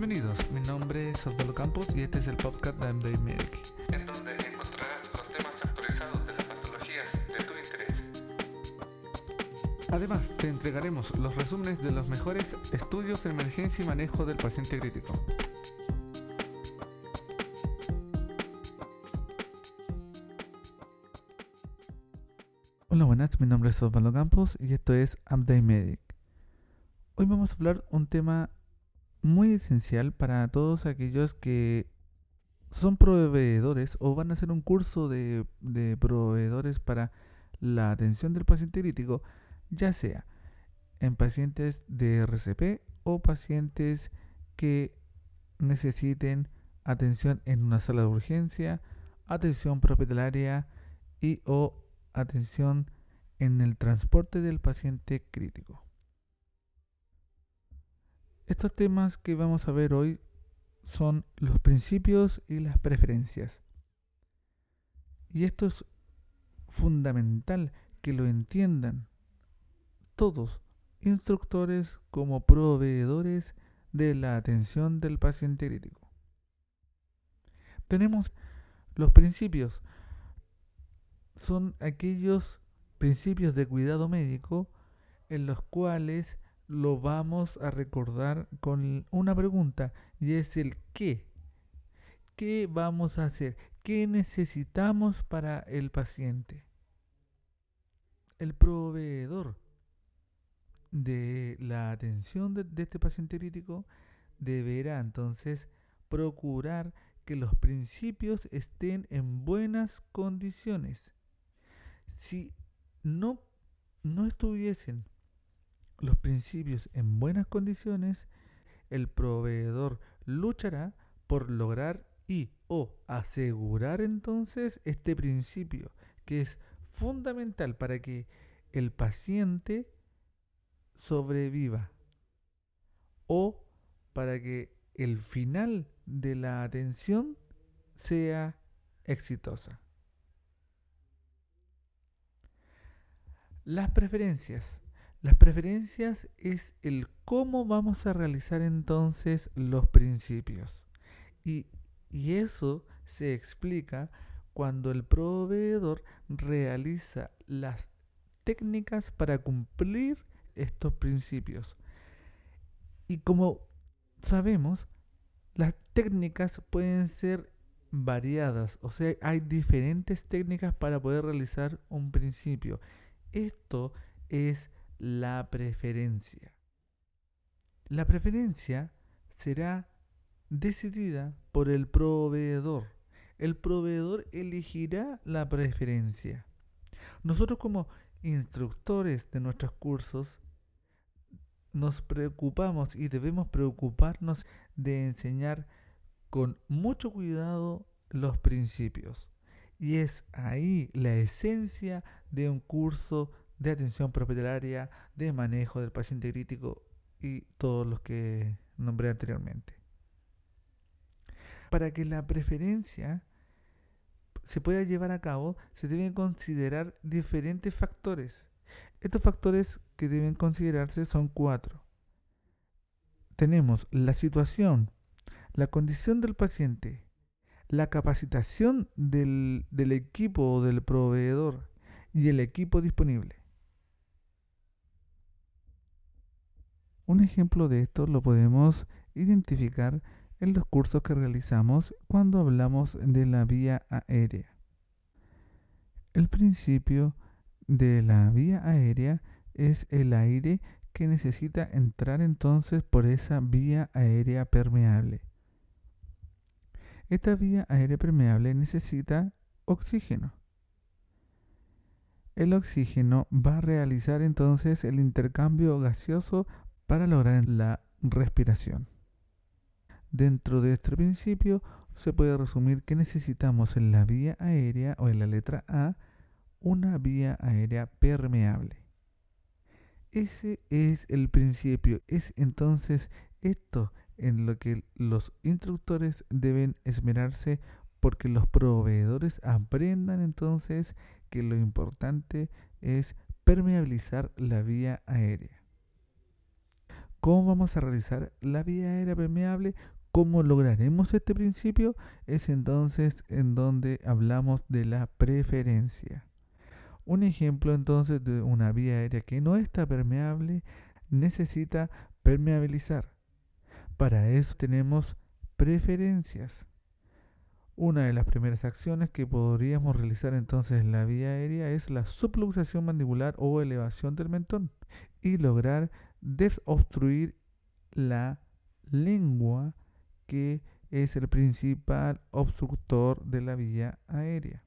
Bienvenidos, mi nombre es Osvaldo Campos y este es el podcast de MD Medic. en donde encontrarás los temas actualizados de las patologías de tu interés. Además, te entregaremos los resúmenes de los mejores estudios de emergencia y manejo del paciente crítico. Hola, buenas, mi nombre es Osvaldo Campos y esto es Update Medic. Hoy vamos a hablar un tema muy esencial para todos aquellos que son proveedores o van a hacer un curso de, de proveedores para la atención del paciente crítico, ya sea en pacientes de RCP o pacientes que necesiten atención en una sala de urgencia, atención hospitalaria y o atención en el transporte del paciente crítico. Estos temas que vamos a ver hoy son los principios y las preferencias. Y esto es fundamental que lo entiendan todos, instructores como proveedores de la atención del paciente crítico. Tenemos los principios. Son aquellos principios de cuidado médico en los cuales lo vamos a recordar con una pregunta y es el qué. ¿Qué vamos a hacer? ¿Qué necesitamos para el paciente? El proveedor de la atención de, este paciente crítico deberá entonces procurar que los principios estén en buenas condiciones. Si no, no estuviesen los principios en buenas condiciones, el proveedor luchará por lograr y o asegurar entonces este principio que es fundamental para que el paciente sobreviva o para que el final de la atención sea exitosa. Las preferencias. Las preferencias es el cómo vamos a realizar entonces los principios. Y, y eso se explica cuando el proveedor realiza las técnicas para cumplir estos principios. Y como sabemos, las técnicas pueden ser variadas, o sea, hay diferentes técnicas para poder realizar un principio. Esto es la preferencia. La preferencia será decidida por el proveedor. El proveedor elegirá la preferencia. Nosotros como instructores de nuestros cursos nos preocupamos y debemos preocuparnos de enseñar con mucho cuidado los principios. Y es ahí la esencia de un curso de atención propietaria, de manejo del paciente crítico y todos los que nombré anteriormente. Para que la preferencia se pueda llevar a cabo, se deben considerar diferentes factores. Estos factores que deben considerarse son cuatro. Tenemos la situación, la condición del paciente, la capacitación del, del equipo o del proveedor y el equipo disponible. Un ejemplo de esto lo podemos identificar en los cursos que realizamos cuando hablamos de la vía aérea. El principio de la vía aérea es el aire que necesita entrar entonces por esa vía aérea permeable. Esta vía aérea permeable necesita oxígeno. El oxígeno va a realizar entonces el intercambio gaseoso para lograr la respiración. Dentro de este principio se puede resumir que necesitamos en la vía aérea o en la letra A una vía aérea permeable. Ese es el principio, es entonces esto en lo que los instructores deben esmerarse porque los proveedores aprendan entonces que lo importante es permeabilizar la vía aérea. Cómo vamos a realizar la vía aérea permeable, cómo lograremos este principio, es entonces en donde hablamos de la preferencia. Un ejemplo entonces de una vía aérea que no está permeable necesita permeabilizar. Para eso tenemos preferencias. Una de las primeras acciones que podríamos realizar entonces en la vía aérea es la subluxación mandibular o elevación del mentón y lograr desobstruir la lengua que es el principal obstructor de la vía aérea.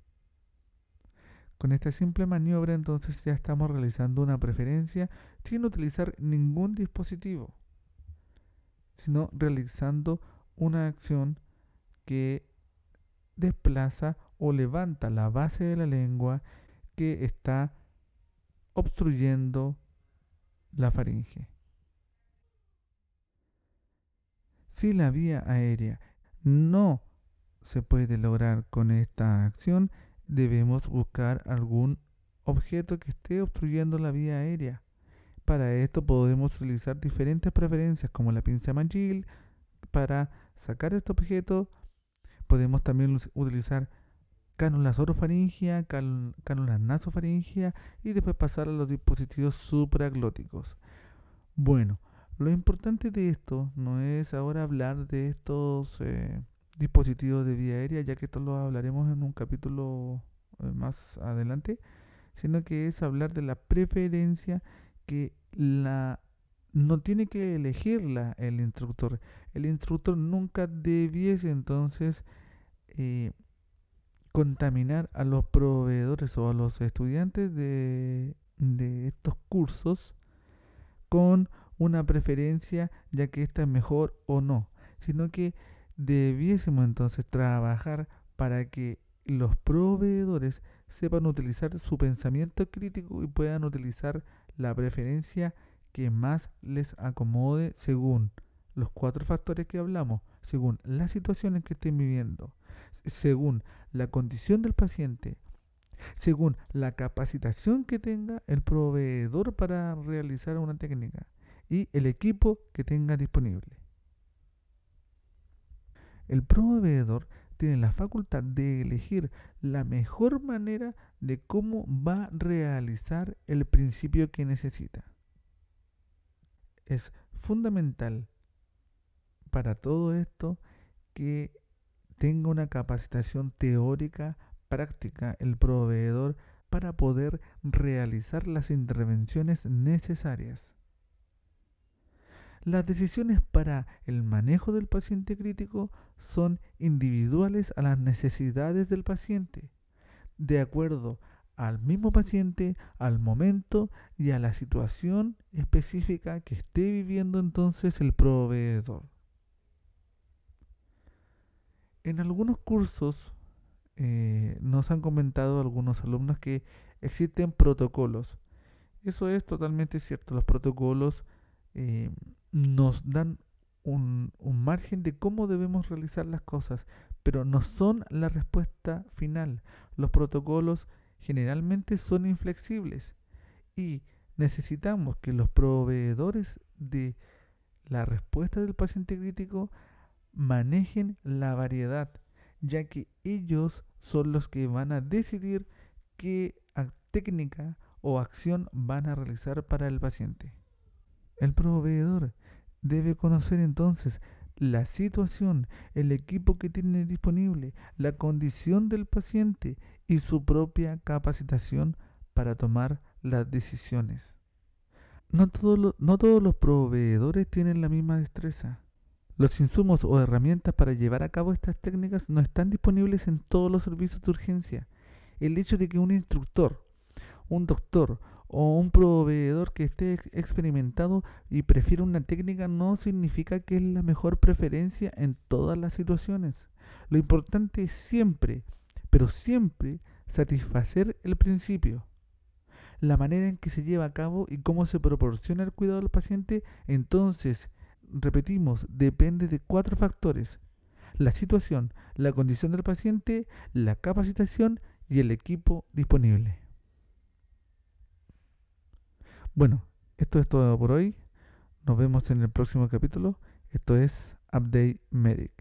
Con esta simple maniobra entonces ya estamos realizando una preferencia sin utilizar ningún dispositivo, sino realizando una acción que desplaza o levanta la base de la lengua que está obstruyendo la faringe. Si la vía aérea no se puede lograr con esta acción, debemos buscar algún objeto que esté obstruyendo la vía aérea. Para esto podemos utilizar diferentes preferencias como la pinza Magil para sacar este objeto Podemos también utilizar cánulas orofaringia, cánulas nasofaringia y después pasar a los dispositivos supraglóticos. Bueno, lo importante de esto no es ahora hablar de estos eh, dispositivos de vía aérea, ya que esto lo hablaremos en un capítulo eh, más adelante, sino que es hablar de la preferencia que la no tiene que elegirla el instructor. El instructor nunca debiese entonces eh, contaminar a los proveedores o a los estudiantes de, estos cursos con una preferencia ya que esta es mejor o no, sino que debiésemos entonces trabajar para que los proveedores sepan utilizar su pensamiento crítico y puedan utilizar la preferencia que más les acomode según los cuatro factores que hablamos, según las situaciones que estén viviendo, según la condición del paciente, según la capacitación que tenga el proveedor para realizar una técnica y el equipo que tenga disponible. El proveedor tiene la facultad de elegir la mejor manera de cómo va a realizar el principio que necesita. Es fundamental para todo esto que tenga una capacitación teórica, práctica, el proveedor para poder realizar las intervenciones necesarias. Las decisiones para el manejo del paciente crítico son individuales a las necesidades del paciente, de acuerdo al mismo paciente, al momento y a la situación específica que esté viviendo entonces el proveedor. En algunos cursos eh, nos han comentado algunos alumnos que existen protocolos. Eso es totalmente cierto. Los protocolos eh, nos dan un, un, margen de cómo debemos realizar las cosas, pero no son la respuesta final. Los protocolos generalmente son inflexibles y necesitamos que los proveedores de la respuesta del paciente crítico manejen la variedad, ya que ellos son los que van a decidir qué técnica o acción van a realizar para el paciente. El proveedor debe conocer entonces la situación, el equipo que tiene disponible, la condición del paciente y su propia capacitación para tomar las decisiones. No, todos los proveedores tienen la misma destreza. Los insumos o herramientas para llevar a cabo estas técnicas no están disponibles en todos los servicios de urgencia. El hecho de que un instructor, un doctor o un proveedor que esté experimentado y prefiera una técnica no significa que es la mejor preferencia en todas las situaciones. Lo importante es siempre, pero siempre satisfacer el principio. La manera en que se lleva a cabo y cómo se proporciona el cuidado al paciente, entonces repetimos, depende de cuatro factores. La situación, la condición del paciente, la capacitación y el equipo disponible. Bueno, esto es todo por hoy. Nos vemos en el próximo capítulo. Esto es Update Medic.